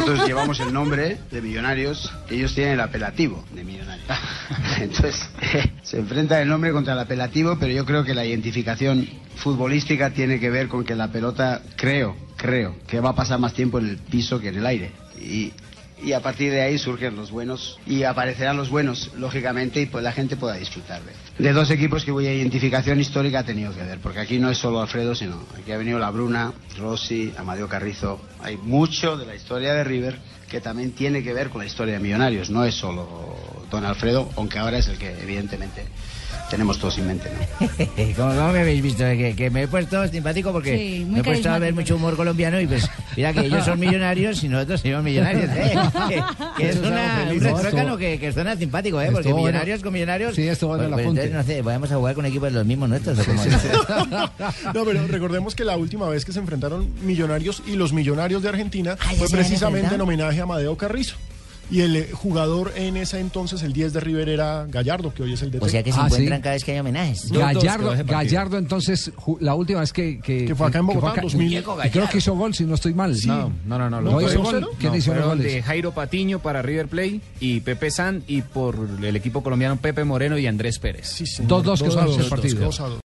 nosotros llevamos el nombre de Millonarios, ellos tienen el apelativo de Millonarios. Entonces, se enfrenta el nombre contra el apelativo, pero yo creo que la identificación futbolística tiene que ver con que la pelota, creo, creo, que va a pasar más tiempo en el piso que en el aire. Y, y a partir de ahí surgen los buenos y aparecerán los buenos, lógicamente, y pues la gente pueda disfrutar de, de dos equipos que cuya identificación histórica ha tenido que ver, porque aquí no es solo Alfredo, sino aquí ha venido la Bruna, Rossi, Amadeo Carrizo. Hay mucho de la historia de River que también tiene que ver con la historia de Millonarios, no es solo Don Alfredo, aunque ahora es el que evidentemente tenemos todos en mente. ¿no? ¿Cómo, cómo me habéis visto? Que, que me he puesto simpático porque Sí, me he puesto a ver mucho humor colombiano y pues mira que ellos son millonarios y nosotros somos millonarios. ¿eh? Que, que es una, un retruécano que, que suena simpático, ¿eh? porque bueno. millonarios con millonarios... Sí, estuvo bueno pues, el pues, apunte. entonces, no sé, vamos a jugar con equipos de los mismos nuestros. ¿o cómo? No, pero recordemos que la última vez que se enfrentaron Millonarios y los Millonarios de Argentina Ay, fue precisamente en homenaje a Amadeo Carrizo. Y el eh, jugador en ese entonces, el 10 de River, era Gallardo, que hoy es el DT. O sea que se Ah, encuentran sí. cada vez que hay homenajes. Gallardo, Gallardo entonces, la última vez que... Que, Que fue acá en Bogotá, acá- 2000. Diego y creo que hizo gol, si no estoy mal. No, no, no, no. ¿No ¿No hizo gol? ¿Quién No, hizo los goles? de Jairo Patiño para River Plate y Pepe San y por el equipo colombiano Pepe Moreno y Andrés Pérez. Sí, señor. Dos, dos dos, partido. dos dos.